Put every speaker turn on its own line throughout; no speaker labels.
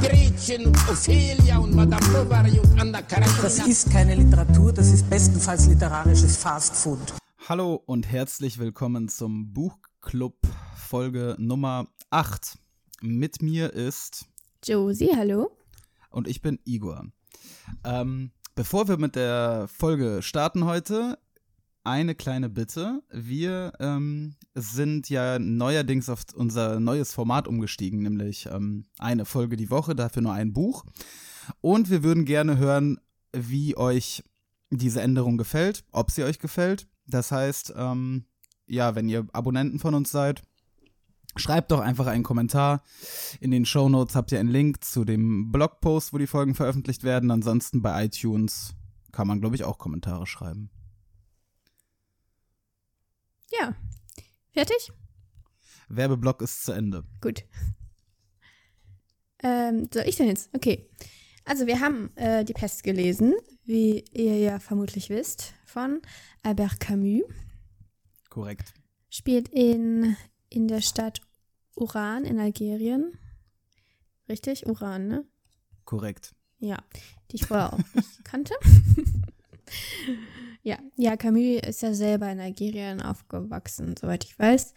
Gretchen und Ophelia und Madame Bovary und Anna Karenina.
Das ist keine Literatur, das ist bestenfalls literarisches Fastfood.
Hallo und herzlich willkommen zum Buchclub Folge Nummer 8. Mit mir ist
Josie, hallo.
und ich bin Igor. Ähm, bevor wir mit der Folge starten heute, eine kleine Bitte. Wir ähm, sind ja neuerdings auf unser neues Format umgestiegen, nämlich ähm, eine Folge die Woche, dafür nur ein Buch. Und wir würden gerne hören, wie euch diese Änderung gefällt, ob sie euch gefällt. Das heißt, ähm, ja, wenn ihr Abonnenten von uns seid, schreibt doch einfach einen Kommentar. In den Show Notes habt ihr einen Link zu dem Blogpost, wo die Folgen veröffentlicht werden. Ansonsten bei iTunes kann man, glaube ich, auch Kommentare schreiben.
Ja. Fertig?
Werbeblock ist zu Ende.
Gut. Ähm, soll ich denn jetzt? Okay. Also wir haben äh, Die Pest gelesen, wie ihr ja vermutlich wisst, von Albert Camus.
Korrekt.
Spielt in, in der Stadt Uran in Algerien. Richtig? Uran, ne?
Korrekt.
Ja, die ich vorher auch nicht kannte. ja, ja, Camus ist ja selber in Algerien aufgewachsen, soweit ich weiß.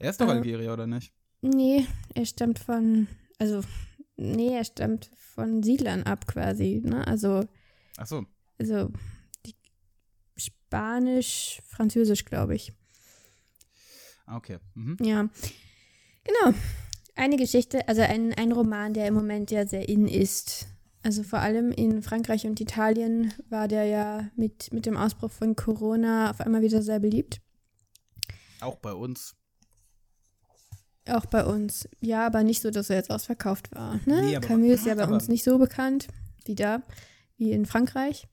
Er ist doch
Äh,
Algerier, oder nicht?
Nee, er stammt von, also, nee, er stammt von Siedlern ab quasi, ne? Also,
Ach so.
also Spanisch, Französisch, glaube ich.
Ah, Okay. Mhm.
Ja, genau. Eine Geschichte, also ein, ein Roman, der im Moment ja sehr in ist. Also vor allem in Frankreich und Italien war der ja mit, mit dem Ausbruch von Corona auf einmal wieder sehr beliebt.
Auch bei uns.
Auch bei uns. Ja, aber nicht so, dass er jetzt ausverkauft war. Ne?
Nee, aber-
Camus ist ja bei uns nicht so bekannt wie da, wie in Frankreich.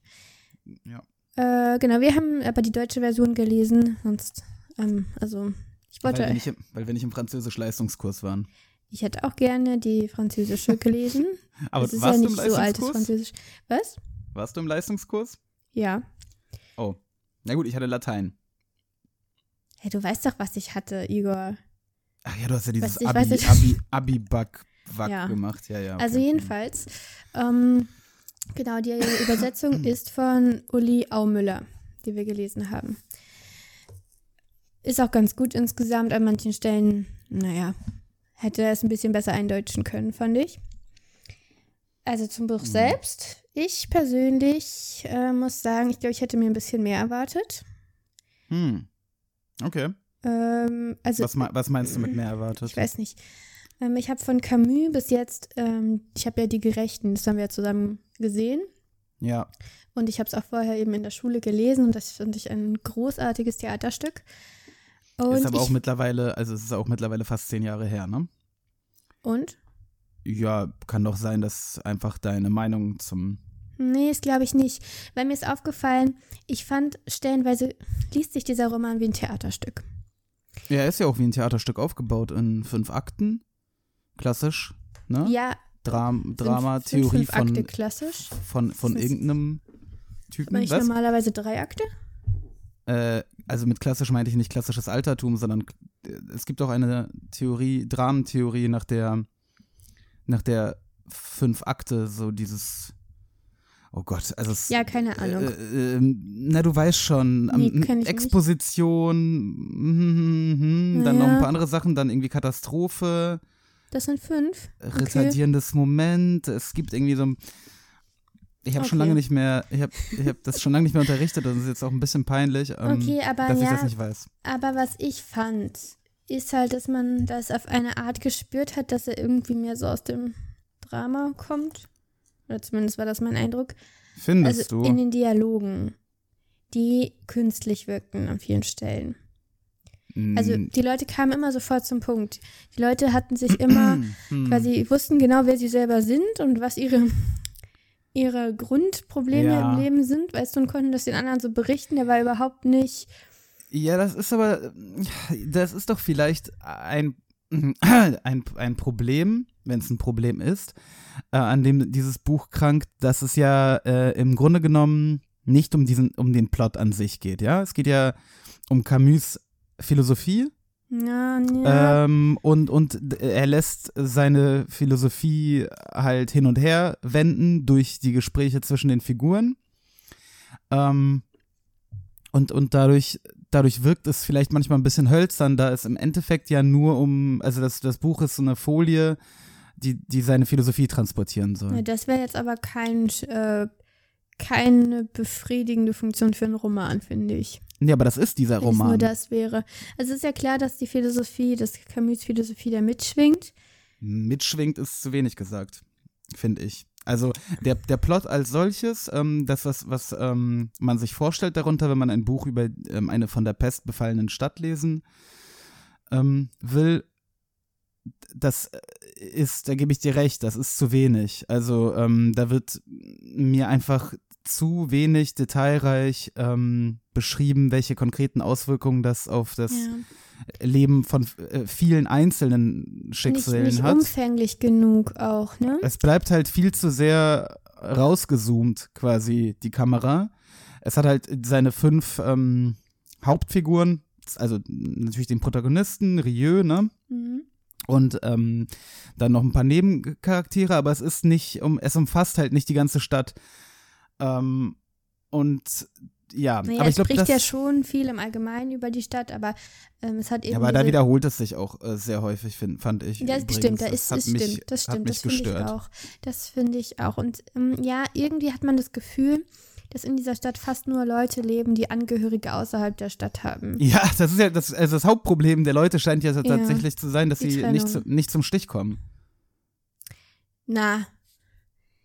Ja.
Äh, genau, wir haben aber die deutsche Version gelesen, sonst, ähm, also ich
Weil
wollte,
wir, nicht im, weil wir nicht im Französisch-Leistungskurs waren.
Ich hätte auch gerne die französische gelesen.
Aber
es ist
warst
ja
du im
nicht so altes? Französisch. Was?
Warst du im Leistungskurs?
Ja.
Oh. Na gut, ich hatte Latein.
Hey, du weißt doch, was ich hatte, Igor.
Ach ja, du hast ja dieses Abi,
nicht-
Abi, Abi-Back Wack
Ja.
gemacht. Ja, ja. okay.
Also jedenfalls, ähm, genau, die Übersetzung ist von Uli Aumüller, die wir gelesen haben. Ist auch ganz gut insgesamt, an manchen Stellen, naja, hätte er es ein bisschen besser eindeutschen können, fand ich. Also zum Buch selbst, ich persönlich äh, muss sagen, ich glaube, ich hätte mir ein bisschen mehr erwartet.
Hm. Okay.
Ähm, also
Was, was meinst du mit mehr erwartet?
Ich weiß nicht. Ähm, ich habe von Camus bis jetzt, ähm, ich habe ja die Gerechten, das haben wir ja zusammen gesehen.
Ja.
Und ich habe es auch vorher eben in der Schule gelesen und das finde ich ein großartiges Theaterstück. Und
ist aber auch
ich,
mittlerweile, also es ist auch mittlerweile fast zehn Jahre her, ne?
Und?
Ja, kann doch sein, dass einfach deine Meinung zum.
Nee, das glaube ich nicht. Weil mir ist aufgefallen, ich fand stellenweise liest sich dieser Roman wie ein Theaterstück.
Ja, er ist ja auch wie ein Theaterstück aufgebaut in fünf Akten. Klassisch, ne?
Ja,
Dram Drama,
fünf,
Theorie
fünf Akte
von,
klassisch.
von, von irgendeinem Typen.
Aber nicht
Was?
normalerweise drei Akte?
Äh, also mit klassisch meinte ich nicht klassisches Altertum, sondern äh, es gibt auch eine Theorie, Dramentheorie, nach der, nach der fünf Akte so dieses, oh Gott, also es,
Ja, keine Ahnung.
Äh, äh, na, du weißt schon,
Nee, nicht.
Exposition, mhm, mhm, dann noch
Ja.
ein paar andere Sachen, dann irgendwie Katastrophe,
Das sind fünf. Okay.
retardierendes Moment, es gibt irgendwie so ein ich habe schon
Okay.
lange nicht mehr, ich habe ich hab das schon lange nicht mehr unterrichtet, das ist jetzt auch ein bisschen peinlich, ähm,
Okay, aber
dass ich
ja,
das nicht weiß.
Aber was ich fand, ist halt, dass man das auf eine Art gespürt hat, dass er irgendwie mehr so aus dem Drama kommt. Oder zumindest war das mein Eindruck.
Findest
also
du?
in den Dialogen, die künstlich wirkten an vielen Stellen. Also
Mm,
die Leute kamen immer sofort zum Punkt. Die Leute hatten sich immer
hm.
quasi wussten genau, wer sie selber sind und was ihre ihre Grundprobleme
Ja.
im Leben sind, weißt du, und konnten das den anderen so berichten. Der war überhaupt nicht.
Ja, das ist aber, das ist doch vielleicht ein, ein, ein Problem, wenn es ein Problem ist, äh, an dem dieses Buch krankt, dass es ja äh, im Grunde genommen nicht um diesen, um den Plot an sich geht, ja. Es geht ja um Camus Philosophie
Ja, ja.
ähm, und, und er lässt seine Philosophie halt hin und her wenden durch die Gespräche zwischen den Figuren. Ähm, und, und dadurch, dadurch wirkt es vielleicht manchmal ein bisschen hölzern, da es im Endeffekt ja nur um, also das, das Buch ist so eine Folie, die, die seine Philosophie transportieren soll.
Ja, das wäre jetzt aber kein, äh, keine befriedigende Funktion für einen Roman, finde ich.
Nee, aber das ist dieser
Wenn es nur
Roman.
das wäre. Also es ist ja klar, dass die Philosophie, dass Camus Philosophie da mitschwingt.
Mitschwingt ist zu wenig gesagt, finde ich. Also der, der Plot als solches, ähm, das, was, was ähm, man sich vorstellt darunter, wenn man ein Buch über ähm, eine von der Pest befallenen Stadt lesen ähm, will, das äh, ist, da gebe ich dir recht, das ist zu wenig. Also ähm, da wird mir einfach zu wenig detailreich ähm, beschrieben, welche konkreten Auswirkungen das auf das
Ja.
Leben von äh, vielen einzelnen
Nicht,
Schicksalen
nicht
hat.
umfänglich genug auch, ne?
Es bleibt halt viel zu sehr rausgezoomt, quasi, die Kamera. Es hat halt seine fünf ähm, Hauptfiguren, also natürlich den Protagonisten, Rieu, ne?
Mhm.
Und ähm, dann noch ein paar Nebencharaktere, aber es ist nicht, um, es umfasst halt nicht die ganze Stadt. Ähm, und ja,
Naja,
aber ich glaube,
spricht
das.
ja schon viel im Allgemeinen über die Stadt, aber ähm, es hat eben.
Ja, aber da wiederholt es sich auch äh, sehr häufig, find, fand ich.
Ja, das
übrigens.
stimmt, da
Das
ist
hat
es
mich,
stimmt, das stimmt, das finde ich auch. Das finde ich auch. Und ähm, ja, irgendwie hat man das Gefühl, dass in dieser Stadt fast nur Leute leben, die Angehörige außerhalb der Stadt haben.
Ja, das ist ja das, also das Hauptproblem der Leute scheint ja,
Ja,
tatsächlich zu sein, dass sie nicht, zu, nicht zum Stich kommen.
Na,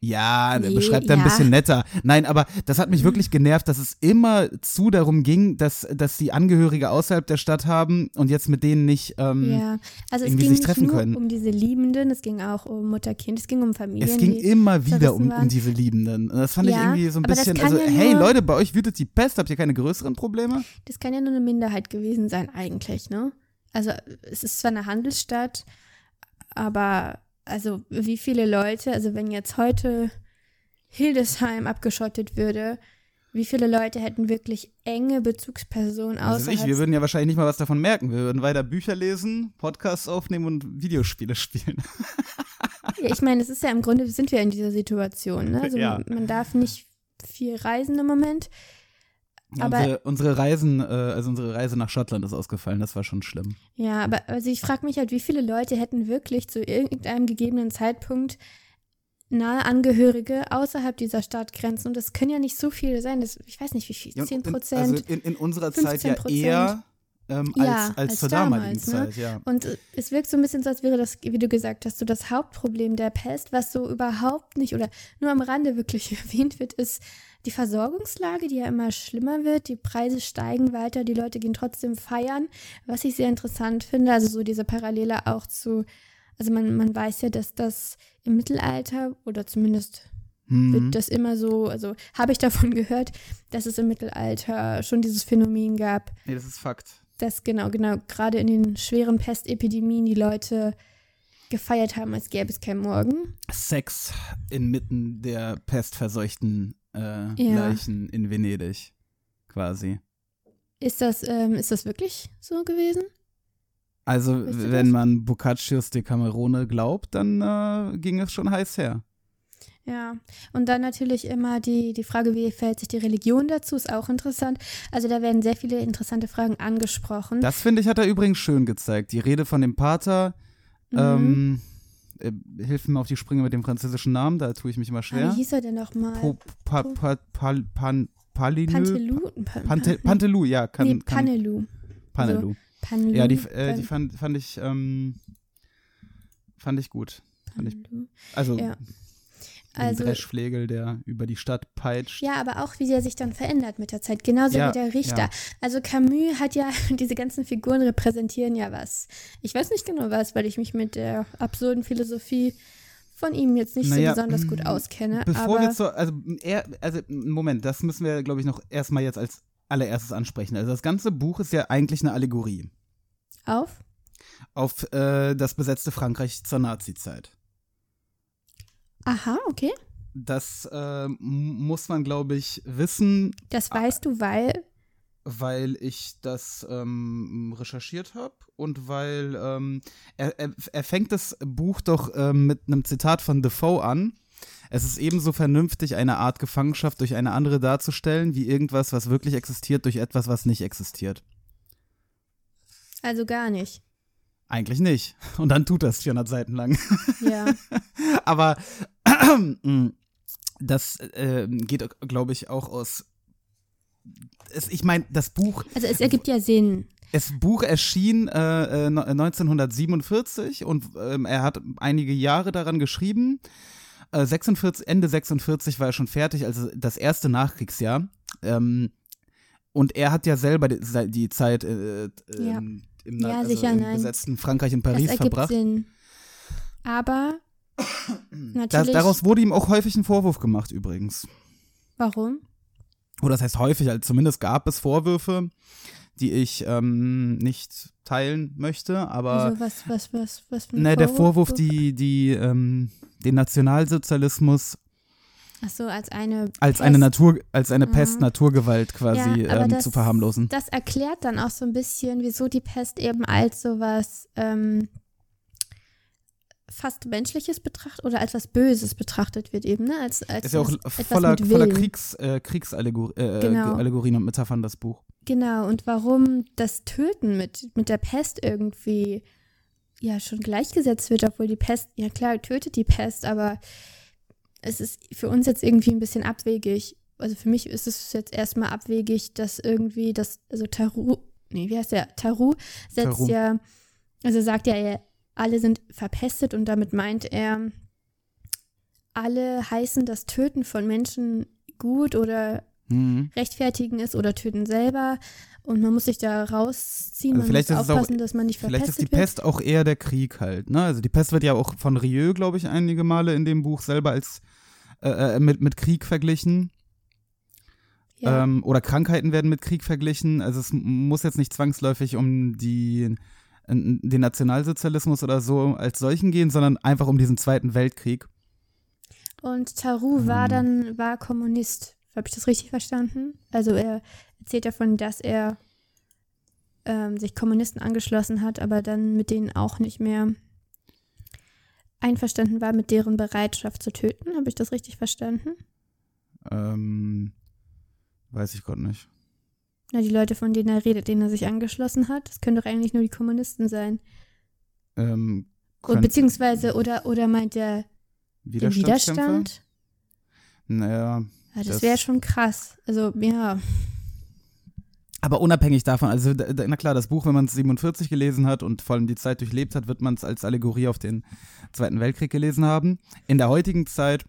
Ja,
Nee,
beschreibt er ein
ja.
bisschen netter. Nein, aber das hat mich wirklich genervt, dass es immer zu darum ging, dass, dass die Angehörige außerhalb der Stadt haben und jetzt mit denen nicht. Ähm,
ja. Also es
irgendwie
ging
sich
nicht
treffen
nur
können.
um diese Liebenden, es ging auch um Mutter-Kind, es ging um Familien.
Es ging immer wieder um, um diese Liebenden. Und das fand ich
Ja,
irgendwie so ein bisschen. Also,
ja
hey
nur-
Leute, bei euch wütet die Pest, habt ihr keine größeren Probleme?
Das kann ja nur eine Minderheit gewesen sein, eigentlich, ne? Also, es ist zwar eine Handelsstadt, aber also wie viele Leute, also wenn jetzt heute Hildesheim abgeschottet würde, wie viele Leute hätten wirklich enge Bezugspersonen
Also ich,
außerhalb?
wir würden ja wahrscheinlich nicht mal was davon merken. Wir würden weiter Bücher lesen, Podcasts aufnehmen und Videospiele spielen.
Ja, ich meine, es ist ja im Grunde, sind wir in dieser Situation, ne? Also
Ja.
man darf nicht viel reisen im Moment. Aber-
unsere, unsere Reisen, äh, also unsere Reise nach Schottland ist ausgefallen, das war schon schlimm.
Ja, aber also ich frage mich halt, wie viele Leute hätten wirklich zu irgendeinem gegebenen Zeitpunkt nahe Angehörige außerhalb dieser Stadtgrenzen. Und das können ja nicht so viele sein. Das, ich weiß nicht, wie viel.
Ja, und
10
in,
Prozent.
Also in, in unserer Zeit ja
15%.
eher ähm, als,
Ja,
als,
als
zur damaligen
damals, ne?
Zeit, ja.
Und äh, es wirkt so ein bisschen so, als wäre das, wie du gesagt hast, so das Hauptproblem der Pest, was so überhaupt nicht oder nur am Rande wirklich erwähnt wird, ist die Versorgungslage, die ja immer schlimmer wird. Die Preise steigen weiter, die Leute gehen trotzdem feiern, was ich sehr interessant finde. Also so diese Parallele auch zu, also man, man weiß ja, dass das im Mittelalter oder zumindest
Mhm.
wird das immer so, also habe ich davon gehört, dass es im Mittelalter schon dieses Phänomen gab,
Nee, das ist Fakt.
Dass genau, genau, gerade in den schweren Pestepidemien die Leute gefeiert haben, als gäbe es kein Morgen.
Sex inmitten der pestverseuchten äh,
Ja.
Leichen in Venedig, quasi.
Ist das, ähm, ist das wirklich so gewesen?
Also,
Weißt du
wenn
das?
man Boccaccios Decamerone glaubt, dann äh, ging es schon heiß her.
Ja. Und dann natürlich immer die, die Frage, wie verhält sich die Religion dazu, ist auch interessant. Also da werden sehr viele interessante Fragen angesprochen.
Das finde ich, hat er übrigens schön gezeigt. Die Rede von dem Pater,
Mhm.
ähm, äh, hilf mir auf die Sprünge mit dem französischen Namen, da tue ich mich immer
Ah,
schwer.
wie hieß er denn nochmal?
Pa, pa, pal, pan, Palinö?
Pantelou? Pa-
Pante, Pantelou, ja. Kann,
nee,
kann,
Panelou.
Panelou.
Panelou.
Ja, die, äh, die fand, fand ich, ähm, fand ich gut. Fand ich, also,
Ja. Also,
Dreschflegel, der über die Stadt peitscht.
ja, aber auch, wie der sich dann verändert mit der Zeit. Genauso
Ja,
wie der Richter.
ja.
Also Camus hat ja, diese ganzen Figuren repräsentieren ja was. Ich weiß nicht genau was, weil ich mich mit der absurden Philosophie von ihm jetzt nicht
Naja,
so besonders gut
mm,
auskenne.
Bevor
aber
wir zu, also, er, also, Moment, das müssen wir, glaube ich, noch erstmal jetzt als allererstes ansprechen. Also, das ganze Buch ist ja eigentlich eine Allegorie
auf?
auf äh, das besetzte Frankreich zur Nazizeit.
Aha, okay.
Das äh, muss man, glaube ich, wissen,
Das weißt du, weil.
weil ich das ähm, recherchiert habe und weil ähm, er, er, er fängt das Buch doch ähm, mit einem Zitat von Defoe an. Es ist ebenso vernünftig, eine Art Gefangenschaft durch eine andere darzustellen, wie irgendwas, was wirklich existiert, durch etwas, was nicht existiert.
Also gar nicht.
Eigentlich nicht. Und dann tut das 400 Seiten lang.
Ja.
Aber das äh, geht, glaube ich, auch aus. Es, ich meine, das Buch,
Also es ergibt ja Sinn.
das Buch erschien äh, äh, 1947 und ähm, er hat einige Jahre daran geschrieben. Äh, 46, Ende 46 war er schon fertig, also das erste Nachkriegsjahr. Ähm, und er hat ja selber die, die Zeit äh,
Ja.
ähm, im,
Ja,
also
sicher,
im besetzten Frankreich
Das
Paris
ergibt
verbracht.
Sinn. Aber
Das, daraus wurde ihm auch häufig ein Vorwurf gemacht, übrigens.
warum?
Oder das heißt häufig, also zumindest gab es Vorwürfe, die ich ähm, nicht teilen möchte, aber
Also was, was, was, was für ein
ne, der Vorwurf, die, die, ähm, den Nationalsozialismus
Ach so, als eine.
als
Pest.
eine Natur, als eine
Mhm.
Pest, Naturgewalt quasi
Ja,
ähm,
das-
zu verharmlosen.
Das erklärt dann auch so ein bisschen, wieso die Pest eben als sowas ähm, fast Menschliches betrachtet oder als was Böses betrachtet wird eben, ne? Als, als
Ist ja auch voller, voller. Kriegs, äh, Kriegsallegorien äh,
Genau.
Allegorien und Metaphern, das Buch.
Genau, und warum das Töten mit, mit der Pest irgendwie ja schon gleichgesetzt wird, obwohl die Pest, ja klar, tötet die Pest, aber es ist für uns jetzt irgendwie ein bisschen abwegig. Also für mich ist es jetzt erstmal abwegig, dass irgendwie das, also Taru, nee, wie heißt der? Taru setzt
Taru.
ja, also sagt ja, er, alle sind verpestet und damit meint er, alle heißen das Töten von Menschen gut oder
Mhm.
rechtfertigen es oder töten selber. Und man muss sich da rausziehen.
Also
man
vielleicht
muss
ist es auch-
aufpassen, dass man nicht
Vielleicht
verpestet
ist die
wird.
Pest auch eher der Krieg halt, ne? Also die Pest wird ja auch von Rieu, glaube ich, einige Male in dem Buch selber als äh, äh, mit, mit Krieg verglichen.
Ja.
Ähm, oder Krankheiten werden mit Krieg verglichen. Also es muss jetzt nicht zwangsläufig um die, den Nationalsozialismus oder so als solchen gehen, sondern einfach um diesen Zweiten Weltkrieg.
Und Taru war
ähm,
dann, war Kommunist. Habe ich das richtig verstanden? Also er erzählt davon, dass er ähm, sich Kommunisten angeschlossen hat, aber dann mit denen auch nicht mehr einverstanden war mit deren Bereitschaft zu töten. Habe ich das richtig verstanden?
Ähm, weiß ich Gott nicht.
Na, die Leute, von denen er redet, denen er sich angeschlossen hat, das können doch eigentlich nur die Kommunisten sein.
Ähm,
Und beziehungsweise, oder, oder meint er den? Widerstand?
Naja,
Ja, das,
Das-
wäre schon krass. Also, ja.
Aber unabhängig davon, also na klar, das Buch, wenn man es 47 gelesen hat und vor allem die Zeit durchlebt hat, wird man es als Allegorie auf den Zweiten Weltkrieg gelesen haben. In der heutigen Zeit,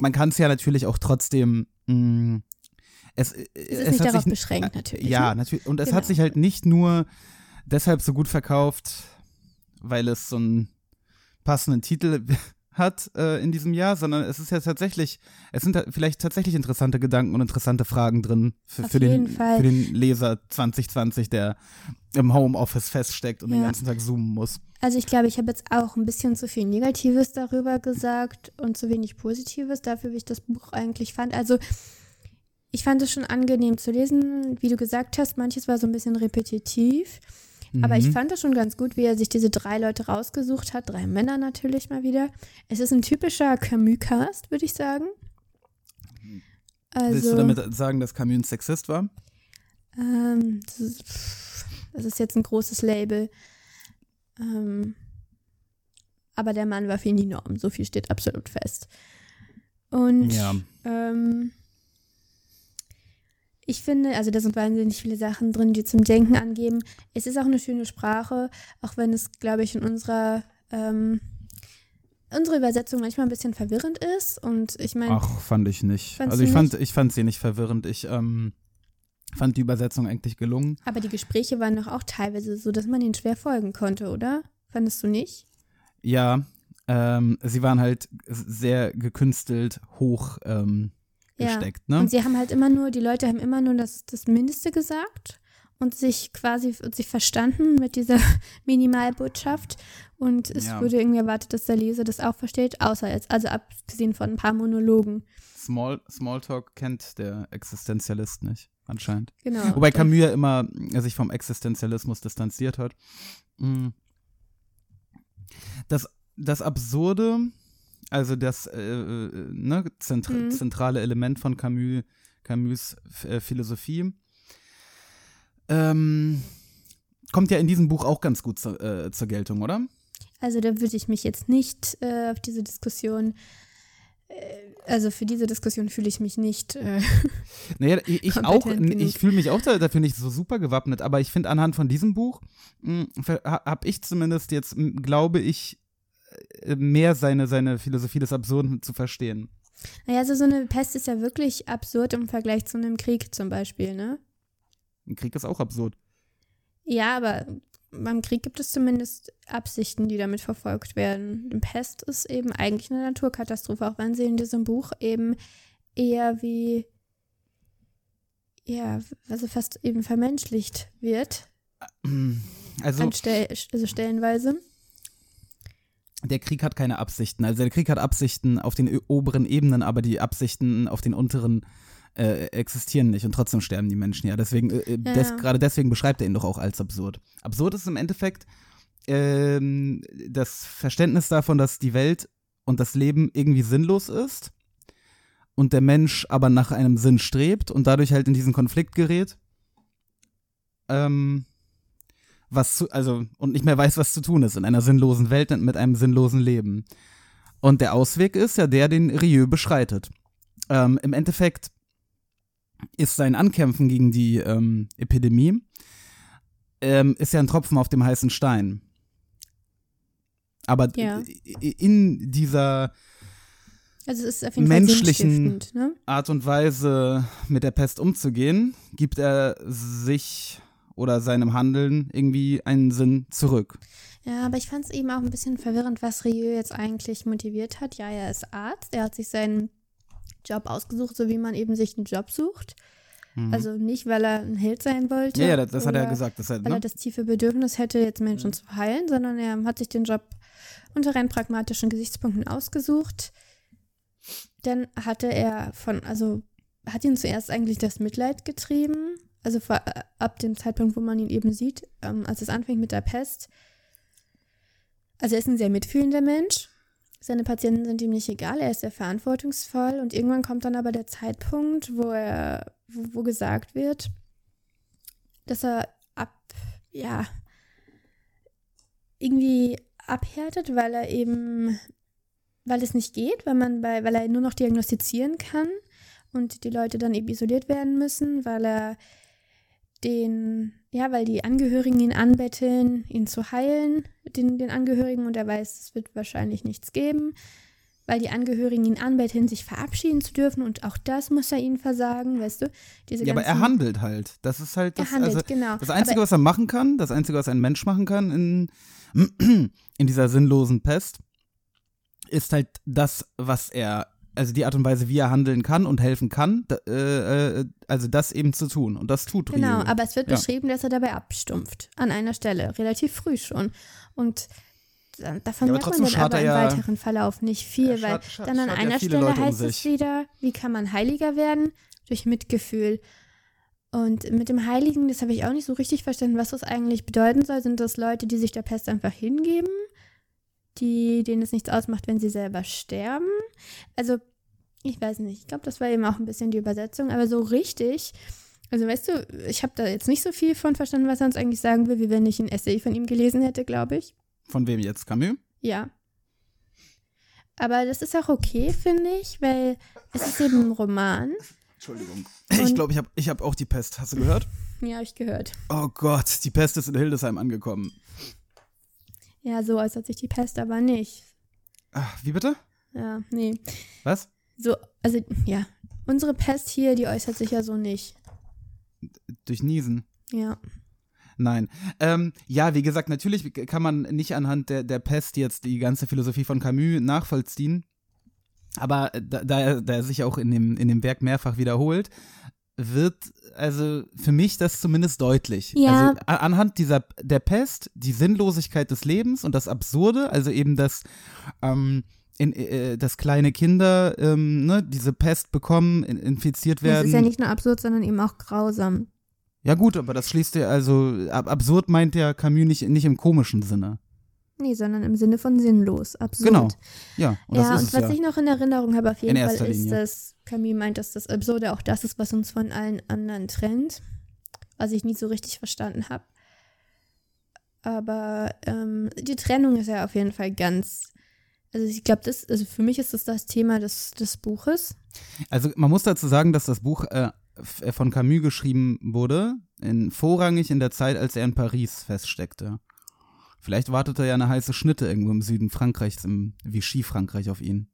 man kann es ja natürlich auch trotzdem. Mh, es,
Es ist nicht darauf beschränkt, natürlich.
Ja,
ne?
natürlich. Und es
Genau.
hat sich halt nicht nur deshalb so gut verkauft, weil es so einen passenden Titel hat äh, in diesem Jahr, sondern es ist ja tatsächlich, es sind vielleicht tatsächlich interessante Gedanken und interessante Fragen drin für, für, den,
Fall.
für den Leser 2020, der im Homeoffice feststeckt und den
Ja.
ganzen Tag zoomen muss.
Also, ich glaube, ich habe jetzt auch ein bisschen zu viel Negatives darüber gesagt und zu wenig Positives dafür, wie ich das Buch eigentlich fand. Also, ich fand es schon angenehm zu lesen. Wie du gesagt hast, manches war so ein bisschen repetitiv. Aber ich
Mhm.
fand es schon ganz gut, wie er sich diese drei Leute rausgesucht hat. Drei Männer natürlich mal wieder. Es ist ein typischer Camus-Cast, würde ich sagen. Also,
Willst du damit sagen, dass Camus ein Sexist war?
Ähm, das, ist, das ist jetzt ein großes Label. Ähm, aber der Mann war für ihn die Norm. So viel steht absolut fest. Und
Ja.
ähm, ich finde, also da sind wahnsinnig viele Sachen drin, die zum Denken angeben. Es ist auch eine schöne Sprache, auch wenn es, glaube ich, in unserer ähm, unsere Übersetzung manchmal ein bisschen verwirrend ist. Und ich meine,
Ach, fand ich nicht. Also ich fand, ich fand sie nicht verwirrend. Ich ähm, fand die Übersetzung eigentlich gelungen.
aber die Gespräche waren doch auch teilweise so, dass man ihnen schwer folgen konnte, oder? Fandest du nicht?
Ja, ähm, sie waren halt sehr gekünstelt hoch ähm,
Ja.
gesteckt. Ne?
Und sie haben halt immer nur, die Leute haben immer nur das, das Mindeste gesagt und sich quasi und sich verstanden mit dieser Minimalbotschaft. Und es
Ja.
wurde irgendwie erwartet, dass der Leser das auch versteht, außer jetzt, also abgesehen von ein paar Monologen.
Small, Smalltalk kennt der Existenzialist nicht, anscheinend.
Genau.
Wobei Camus ja immer sich vom Existenzialismus distanziert hat. Mm. Das, das Absurde, also das äh, äh, ne, zentr
Mhm.
zentrale Element von Camus, Camus äh, Philosophie, ähm, kommt ja in diesem Buch auch ganz gut zur, äh, zur Geltung, oder?
Also da würde ich mich jetzt nicht äh, auf diese Diskussion, äh, also für diese Diskussion fühle ich mich nicht. Äh,
Naja, ich, ich auch,
genug.
ich fühle mich auch da, dafür nicht so super gewappnet, aber ich finde anhand von diesem Buch habe ich zumindest jetzt, glaube ich, mehr seine, seine Philosophie des Absurden zu verstehen.
naja, also so eine Pest ist ja wirklich absurd im Vergleich zu einem Krieg zum Beispiel, ne?
Ein Krieg ist auch absurd.
Ja, aber beim Krieg gibt es zumindest Absichten, die damit verfolgt werden. Die Pest ist eben eigentlich eine Naturkatastrophe, auch wenn sie in diesem Buch eben eher wie, ja, also fast eben vermenschlicht wird,
Also
an Stell also stellenweise.
Der Krieg hat keine Absichten. Also der Krieg hat Absichten auf den oberen Ebenen, aber die Absichten auf den unteren äh, existieren nicht und trotzdem sterben die Menschen ja. Deswegen, äh, äh, des,
Ja.
gerade deswegen beschreibt er ihn doch auch als absurd. Absurd ist im Endeffekt ähm, das Verständnis davon, dass die Welt und das Leben irgendwie sinnlos ist und der Mensch aber nach einem Sinn strebt und dadurch halt in diesen Konflikt gerät. Ähm, was zu, also, und nicht mehr weiß, was zu tun ist in einer sinnlosen Welt und mit einem sinnlosen Leben. Und der Ausweg ist ja der, den Rieu beschreitet. Ähm, Im Endeffekt ist sein Ankämpfen gegen die ähm, Epidemie ähm, ist ja ein Tropfen auf dem heißen Stein. Aber
Ja.
in dieser
Also
Menschlichen-
ne?
Art und Weise, mit der Pest umzugehen, gibt er sich oder seinem Handeln irgendwie einen Sinn zurück.
Ja, aber ich fand es eben auch ein bisschen verwirrend, was Rieu jetzt eigentlich motiviert hat. Ja, er ist Arzt, er hat sich seinen Job ausgesucht, so wie man eben sich einen Job sucht. Also nicht, weil er ein Held sein wollte.
Mhm. Ja, ja, das, das hat er
oder
gesagt. Das hat,
Weil er
ne?
das tiefe Bedürfnis hätte, jetzt Menschen zu heilen, sondern er hat sich den Job unter rein pragmatischen Gesichtspunkten ausgesucht. Dann hatte er von, also hat ihn zuerst eigentlich das Mitleid getrieben. Also vor, ab dem Zeitpunkt, wo man ihn eben sieht, ähm, als es anfängt mit der Pest. Also er ist ein sehr mitfühlender Mensch. Seine Patienten sind ihm nicht egal, er ist sehr verantwortungsvoll und irgendwann kommt dann aber der Zeitpunkt, wo er, wo, wo gesagt wird, dass er ab, ja, irgendwie abhärtet, weil er eben, weil es nicht geht, weil man bei, weil er nur noch diagnostizieren kann und die Leute dann eben isoliert werden müssen, weil er den, ja, weil die Angehörigen ihn anbetteln, ihn zu heilen, den, den Angehörigen, und er weiß, es wird wahrscheinlich nichts geben, weil die Angehörigen ihn anbetteln, sich verabschieden zu dürfen, und auch das muss er ihnen versagen, weißt du? Diese
Ja, aber er handelt halt. Das ist halt das,
Er handelt,
also,
genau.
das Einzige,
Aber-
was er machen kann, das Einzige, was ein Mensch machen kann in, in dieser sinnlosen Pest, ist halt das, was er, also die Art und Weise, wie er handeln kann und helfen kann, äh, äh, also das eben zu tun. Und das tut
Genau, aber es wird
Ja.
beschrieben, dass er dabei abstumpft. An einer Stelle, relativ früh schon. Und da- davon
Ja,
merkt man dann aber
er
im
ja-
weiteren Verlauf nicht viel, weil
schart-
dann an einer Stelle
Leute um
heißt es
sich.
wieder, wie kann man heiliger werden? Durch Mitgefühl. Und mit dem Heiligen, das habe ich auch nicht so richtig verstanden, was das eigentlich bedeuten soll. Sind das Leute, die sich der Pest einfach hingeben? Die, denen es nichts ausmacht, wenn sie selber sterben? Also, ich weiß nicht. Ich glaube, das war eben auch ein bisschen die Übersetzung. Aber so richtig, also weißt du, ich habe da jetzt nicht so viel von verstanden, was er uns eigentlich sagen will, wie wenn ich ein Essay von ihm gelesen hätte, glaube ich.
Von wem jetzt? Camus?
Ja. Aber das ist auch okay, finde ich, weil es ist eben ein Roman.
Entschuldigung. Ich glaube, ich habe ich hab auch die Pest. Hast du gehört?
Ja, habe ich gehört.
Oh Gott, die Pest ist in Hildesheim angekommen.
Ja, so äußert sich die Pest aber nicht.
Ach, wie bitte?
Ja, nee.
Was?
So, also, ja. Unsere Pest hier, die äußert sich ja so nicht.
Durch Niesen.
Ja.
Nein. Ähm, ja, wie gesagt, natürlich kann man nicht anhand der, der Pest jetzt die ganze Philosophie von Camus nachvollziehen. Aber da, da, er, da er sich auch in dem, in dem Werk mehrfach wiederholt, wird also für mich das zumindest deutlich.
Ja.
Also anhand dieser der Pest, die Sinnlosigkeit des Lebens und das Absurde, also eben das, ähm, in, äh, dass kleine Kinder ähm, ne, diese Pest bekommen, in, infiziert
Das
werden.
ist ja nicht nur absurd, sondern eben auch grausam.
Ja gut, aber das schließt ja, also ab, absurd meint ja Camus nicht, nicht im komischen Sinne.
Nee, sondern im Sinne von sinnlos, absurd.
Genau. Ja, und
ja, und was
ja.
ich noch in Erinnerung habe auf jeden
In
Fall ist, dass Camille meint, dass das Absurde auch das ist, was uns von allen anderen trennt. Was ich nie so richtig verstanden habe. Aber ähm, die Trennung ist ja auf jeden Fall ganz. Also ich glaube, das, also für mich ist das das Thema des, des Buches.
Also man muss dazu sagen, dass das Buch äh, äh, von Camus geschrieben wurde, in, vorrangig in der Zeit, als er in Paris feststeckte. Vielleicht wartete ja eine heiße Schnitte irgendwo im Süden Frankreichs, im Vichy-Frankreich auf ihn.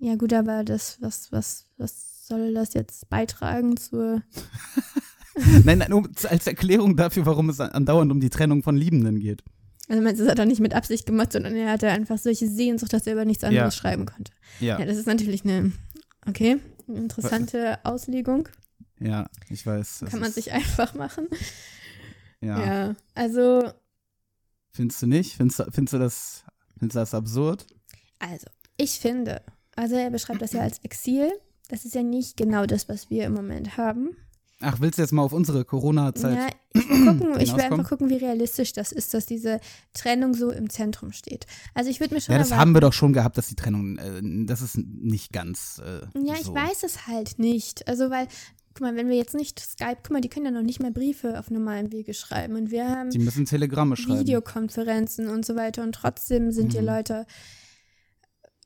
Ja, gut, aber das, was, was, was soll das jetzt beitragen zur.
nein, nein, um, als Erklärung dafür, warum es andauernd um die Trennung von Liebenden geht.
Also meinst du, das hat er nicht mit Absicht gemacht, sondern er hatte einfach solche Sehnsucht, dass er über nichts anderes
Ja.
schreiben konnte.
Ja,
Ja, das ist natürlich eine, okay, eine interessante Auslegung.
ja, ich weiß.
Kann man sich einfach machen.
Ja.
Ja, also,
Findest du nicht? Findest du, findest du das, findest du das absurd?
also, ich finde, also er beschreibt das ja als Exil. Das ist ja nicht genau das, was wir im Moment haben.
Ach, willst du jetzt mal auf unsere Corona-Zeit?
Ja, ich will, gucken, ich will einfach gucken, wie realistisch das ist, dass diese Trennung so im Zentrum steht. Also ich würde mir schon
Ja, das
erwarten-
haben wir doch schon gehabt, dass die Trennung, äh, das ist nicht ganz äh,
Ja, ich
so.
weiß es halt nicht. Also, weil, guck mal, wenn wir jetzt nicht Skype, guck mal, die können ja noch nicht mehr Briefe auf normalem Wege schreiben. Und wir haben
Die müssen Telegramme schreiben.
Videokonferenzen und so weiter. Und trotzdem sind die
Mhm.
Leute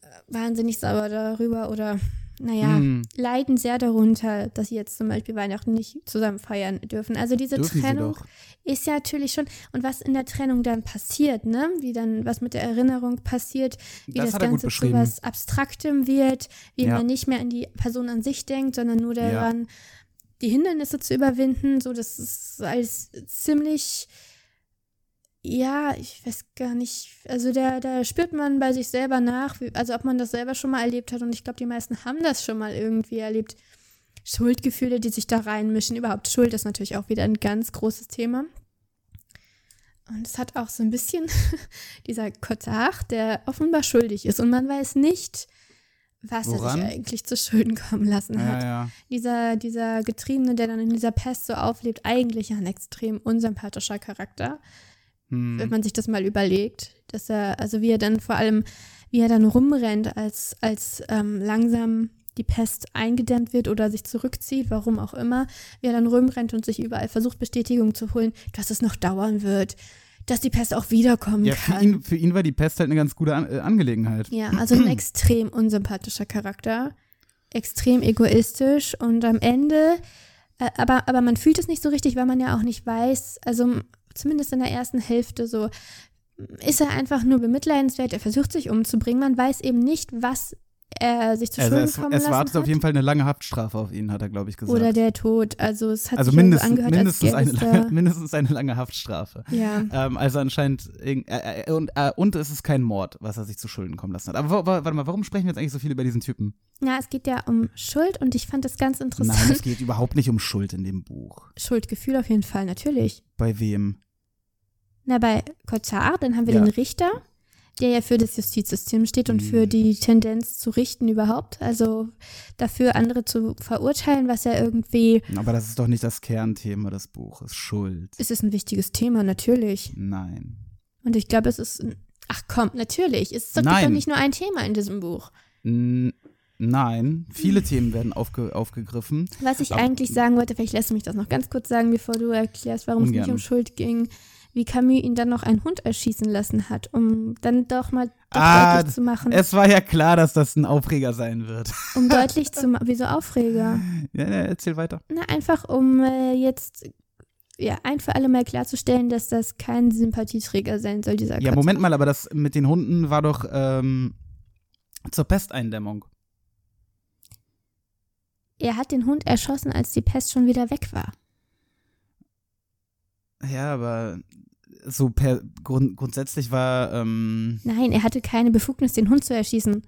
äh, wahnsinnig sauer darüber oder, naja,
Mhm.
leiden sehr darunter, dass sie jetzt zum Beispiel Weihnachten nicht zusammen feiern dürfen. Also diese
Dürfen
Trennung ist ja natürlich schon, und was in der Trennung dann passiert, ne? Wie dann, was mit der Erinnerung passiert, wie
Das
das, Ganze zu was Abstraktem wird, wie
Ja.
man nicht mehr an die Person an sich denkt, sondern nur
Ja.
daran, die Hindernisse zu überwinden. So, das ist alles ziemlich, ja, ich weiß gar nicht, also da, da spürt man bei sich selber nach, wie, also ob man das selber schon mal erlebt hat. Und ich glaube, die meisten haben das schon mal irgendwie erlebt. Schuldgefühle, die sich da reinmischen. Überhaupt Schuld ist natürlich auch wieder ein ganz großes Thema. Und es hat auch so ein bisschen dieser Cotard, der offenbar schuldig ist. Und man weiß nicht, was
Woran?
er sich eigentlich zu Schulden kommen lassen hat.
Ja, ja.
Dieser, dieser Getriebene, der dann in dieser Pest so auflebt, eigentlich ein extrem unsympathischer Charakter wenn
Hm.
man sich das mal überlegt, dass er, also wie er dann vor allem, wie er dann rumrennt, als, als ähm, langsam die Pest eingedämmt wird oder sich zurückzieht, warum auch immer, wie er dann rumrennt und sich überall versucht, Bestätigung zu holen, dass es noch dauern wird, dass die Pest auch wiederkommen
Ja, für
kann.
ihn, für ihn war die Pest halt eine ganz gute An äh, Angelegenheit.
Ja, also ein extrem unsympathischer Charakter, extrem egoistisch und am Ende, äh, aber, aber man fühlt es nicht so richtig, weil man ja auch nicht weiß, also zumindest in der ersten Hälfte so, ist er einfach nur bemitleidenswert, er versucht sich umzubringen, man weiß eben nicht, was er sich zu
Also
Schulden
es,
kommen
es
lassen
wartet
hat.
auf jeden Fall eine lange Haftstrafe auf ihn, hat er, glaube ich, gesagt.
Oder der Tod, also es hat
also
sich ja
mindestens,
so angehört,
mindestens,
als
eine lange, mindestens eine lange Haftstrafe.
ja.
Ähm, also anscheinend, irg- äh, äh, und, äh, und es ist kein Mord, was er sich zu Schulden kommen lassen hat. Aber wa- wa- warte mal, warum sprechen wir jetzt eigentlich so viel über diesen Typen?
ja, es geht ja um Schuld und ich fand das ganz interessant.
Nein, es geht überhaupt nicht um Schuld in dem Buch.
Schuldgefühl auf jeden Fall, natürlich.
Bei wem?
Na, bei Cotard, dann haben wir
Ja.
den Richter, der ja für das Justizsystem steht und für
Hm.
die Tendenz zu richten überhaupt. Also dafür, andere zu verurteilen, was ja irgendwie,
Aber das ist doch nicht das Kernthema des Buches. Schuld.
es ist ein wichtiges Thema, natürlich.
Nein.
Und ich glaube, es ist, ach komm, natürlich. Es gibt
Nein.
doch nicht nur ein Thema in diesem Buch.
N nein, viele Themen werden aufge aufgegriffen.
Was ich
Aber-
eigentlich sagen wollte, vielleicht lässt du mich das noch ganz kurz sagen, bevor du erklärst, warum es nicht
Ungern.
um Schuld ging. Wie Camus ihn dann noch einen Hund erschießen lassen hat, um dann doch mal doch
Ah,
deutlich zu machen,
Es war ja klar, dass das ein Aufreger sein wird.
um deutlich zu machen, wieso Aufreger?
ja, ja, erzähl weiter.
Na, einfach um äh, jetzt ja, ein für alle Mal klarzustellen, dass das kein Sympathieträger sein soll, dieser
Ja,
Gott.
Moment mal, aber das mit den Hunden war doch ähm, zur Pesteindämmung.
Er hat den Hund erschossen, als die Pest schon wieder weg war.
Ja, aber so per Grund, grundsätzlich war ähm,
Nein, er hatte keine Befugnis, den Hund zu erschießen.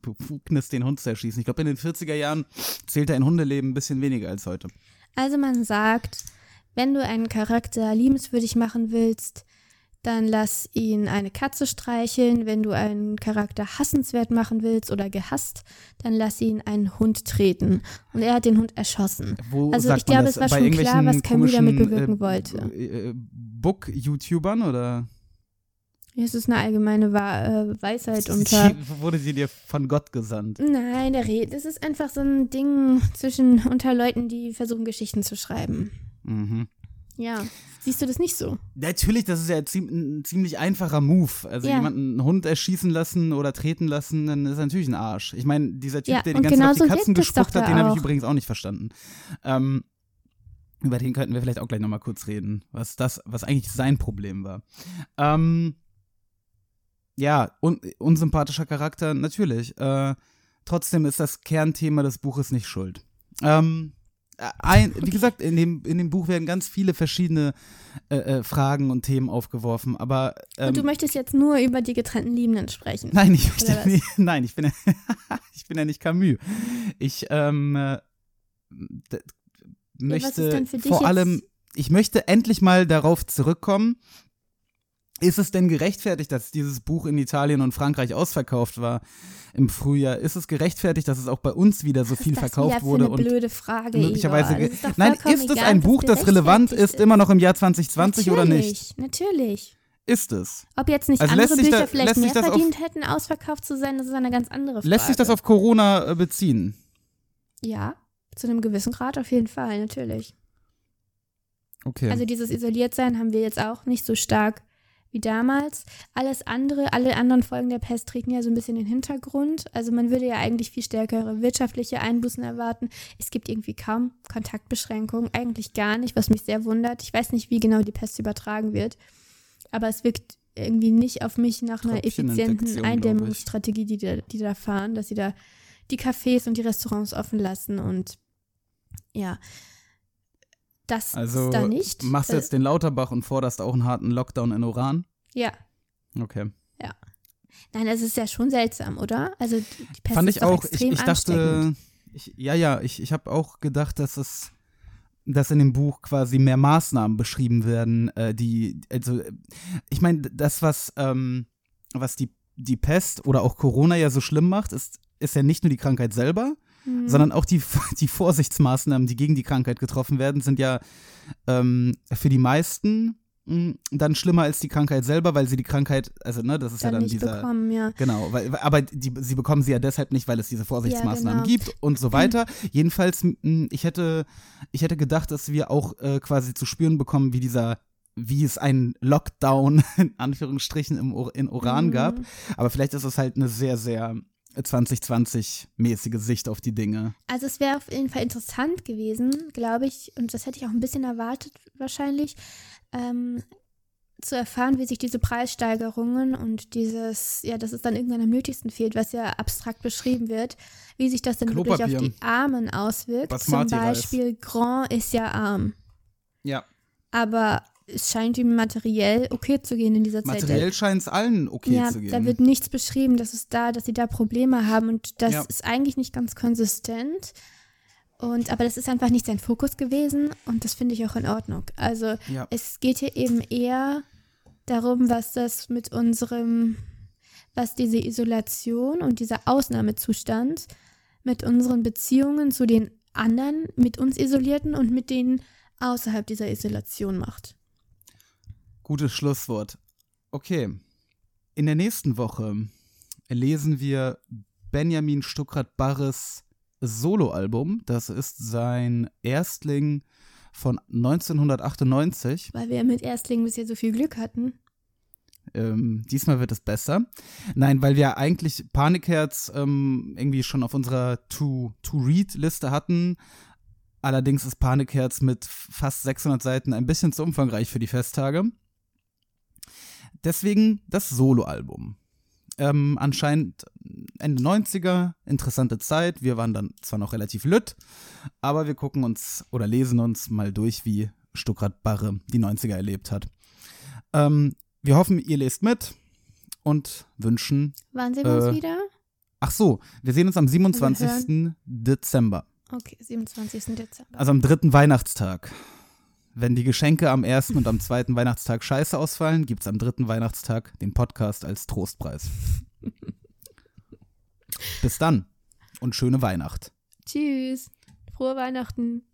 Befugnis, den Hund zu erschießen. Ich glaube, in den 40er Jahren zählte ein Hundeleben ein bisschen weniger als heute.
Also man sagt, wenn du einen Charakter liebenswürdig machen willst, dann lass ihn eine Katze streicheln. Wenn du einen Charakter hassenswert machen willst oder gehasst, dann lass ihn einen Hund treten. Und er hat den Hund erschossen.
Wo
Also ich glaube,
das?
es war schon klar, was Camus damit bewirken
äh,
wollte.
Äh, Book-YouTubern oder?
Es ist eine allgemeine äh, Weisheit unter.
Wurde sie dir von Gott gesandt?
Nein, der Red. Es ist einfach so ein Ding zwischen unter Leuten, die versuchen, Geschichten zu schreiben.
Mhm.
Ja. Siehst du das nicht so?
Natürlich, das ist ja ein ziemlich einfacher Move. Also
Ja.
jemanden einen Hund erschießen lassen oder treten lassen, dann ist er natürlich ein Arsch. Ich meine, dieser Typ,
Ja,
der die ganze Zeit auf die
genauso
Katzen gespuckt hat, den habe ich übrigens auch nicht verstanden. Ähm, über den könnten wir vielleicht auch gleich nochmal kurz reden, was das, was eigentlich sein Problem war. Ähm, ja, un unsympathischer Charakter, natürlich. Äh, trotzdem ist das Kernthema des Buches nicht schuld. Ähm, äh, ein, wie gesagt, in dem, in dem Buch werden ganz viele verschiedene äh, äh, Fragen und Themen aufgeworfen, aber ähm,
und du möchtest jetzt nur über die getrennten Liebenden sprechen.
Nein, ich möchte nicht, nein, ich bin ja, ich bin ja nicht Camus. Ich ähm, äh, möchte
denn für dich
vor allem, ich möchte endlich mal darauf zurückkommen. Ist es denn gerechtfertigt, dass dieses Buch in Italien und Frankreich ausverkauft war im Frühjahr? Ist es gerechtfertigt, dass es auch bei uns wieder so
Was
viel
ist das
verkauft
wieder für
wurde
eine
und
blöde Frage,
möglicherweise
Igor. Das ist
Nein, ist es ein Buch, das relevant
gerechtfertigt
ist, immer noch im Jahr 2020 oder
natürlich,
nicht?
Natürlich.
Ist es?
Ob jetzt nicht
Also
andere Bücher
da-
vielleicht mehr
das auf-
verdient hätten, ausverkauft zu sein, das ist eine ganz andere Frage.
Lässt sich das auf Corona äh, beziehen?
Ja, zu einem gewissen Grad auf jeden Fall, natürlich.
Okay.
Also dieses Isoliertsein haben wir jetzt auch nicht so stark wie damals. Alles andere, alle anderen Folgen der Pest treten ja so ein bisschen in den Hintergrund. Also man würde ja eigentlich viel stärkere wirtschaftliche Einbußen erwarten. Es gibt irgendwie kaum Kontaktbeschränkungen, eigentlich gar nicht, was mich sehr wundert. Ich weiß nicht, wie genau die Pest übertragen wird, aber es wirkt irgendwie nicht auf mich nach einer effizienten. Eindämmungsstrategie, die, da- die da fahren, dass sie da die Cafés und die Restaurants offen lassen und ja, das
Also
ist da nicht.
machst du
Äh,
jetzt den Lauterbach und forderst auch einen harten Lockdown in Oran?
Ja.
Okay.
Nein, es ist ja schon seltsam, oder? Also die Pest
Fand
ist
ich auch, ich, ich dachte, ich, ja, ja, ich, ich habe auch gedacht, dass es, dass in dem Buch quasi mehr Maßnahmen beschrieben werden, äh, die, also, ich meine, das, was, ähm, was die, die Pest oder auch Corona ja so schlimm macht, ist, ist ja nicht nur die Krankheit selber,
Mhm.
sondern auch die, die Vorsichtsmaßnahmen, die gegen die Krankheit getroffen werden, sind ja ähm, für die meisten mh, dann schlimmer als die Krankheit selber, weil sie die Krankheit, also ne, das ist ja
dann
dann
nicht
dieser,
bekommen, ja.
Genau, weil, aber die, sie bekommen sie ja deshalb nicht, weil es diese Vorsichtsmaßnahmen
genau.
gibt und so weiter. Jedenfalls, m, ich hätte, ich hätte gedacht, dass wir auch äh, quasi zu spüren bekommen, wie dieser wie es einen Lockdown in Anführungsstrichen im, in Oran
Mhm.
gab. Aber vielleicht ist es halt eine sehr, sehr 2020-mäßige Sicht auf die Dinge.
Also es wäre auf jeden Fall interessant gewesen, glaube ich, und das hätte ich auch ein bisschen erwartet wahrscheinlich, ähm, zu erfahren, wie sich diese Preissteigerungen und dieses, ja, dass es dann irgendwann am nötigsten fehlt, was ja abstrakt beschrieben wird, wie sich das dann wirklich auf die Armen auswirkt. Zum
Basmati-Reis.
Beispiel Grand ist ja arm,
Ja.
aber es scheint ihm materiell okay zu gehen in dieser Zeit.
Materiell scheint es allen okay
ja,
zu gehen.
da wird nichts beschrieben, dass es da, dass sie da Probleme haben und das
Ja.
ist eigentlich nicht ganz konsistent. Und aber das ist einfach nicht sein Fokus gewesen und das finde ich auch in Ordnung. Also
Ja.
es geht hier eben eher darum, was das mit unserem, was diese Isolation und dieser Ausnahmezustand mit unseren Beziehungen zu den anderen, mit uns Isolierten und mit denen außerhalb dieser Isolation macht.
Gutes Schlusswort. Okay. In der nächsten Woche lesen wir Benjamin Stuckrad-Barres Soloalbum. Das ist sein Erstling von 1998.
Weil wir mit Erstlingen bisher so viel Glück hatten.
Ähm, diesmal wird es besser. Nein, weil wir eigentlich Panikherz ähm, irgendwie schon auf unserer To- To-Read-Liste hatten. Allerdings ist Panikherz mit fast 600 Seiten ein bisschen zu umfangreich für die Festtage. Deswegen das Soloalbum. Ähm, anscheinend Ende 90er, interessante Zeit. Wir waren dann zwar noch relativ lütt, aber wir gucken uns oder lesen uns mal durch, wie Stuckrad-Barre die 90er erlebt hat. Ähm, wir hoffen, ihr lest mit und wünschen.
Wann sehen wir
Äh,
uns wieder?
Ach so, wir sehen uns am 27. Dezember,
Okay, 27. Dezember.
also am dritten Weihnachtstag. Wenn die Geschenke am ersten und am zweiten Weihnachtstag scheiße ausfallen, gibt's am dritten Weihnachtstag den Podcast als Trostpreis. Bis dann und schöne Weihnacht.
Tschüss. Frohe Weihnachten.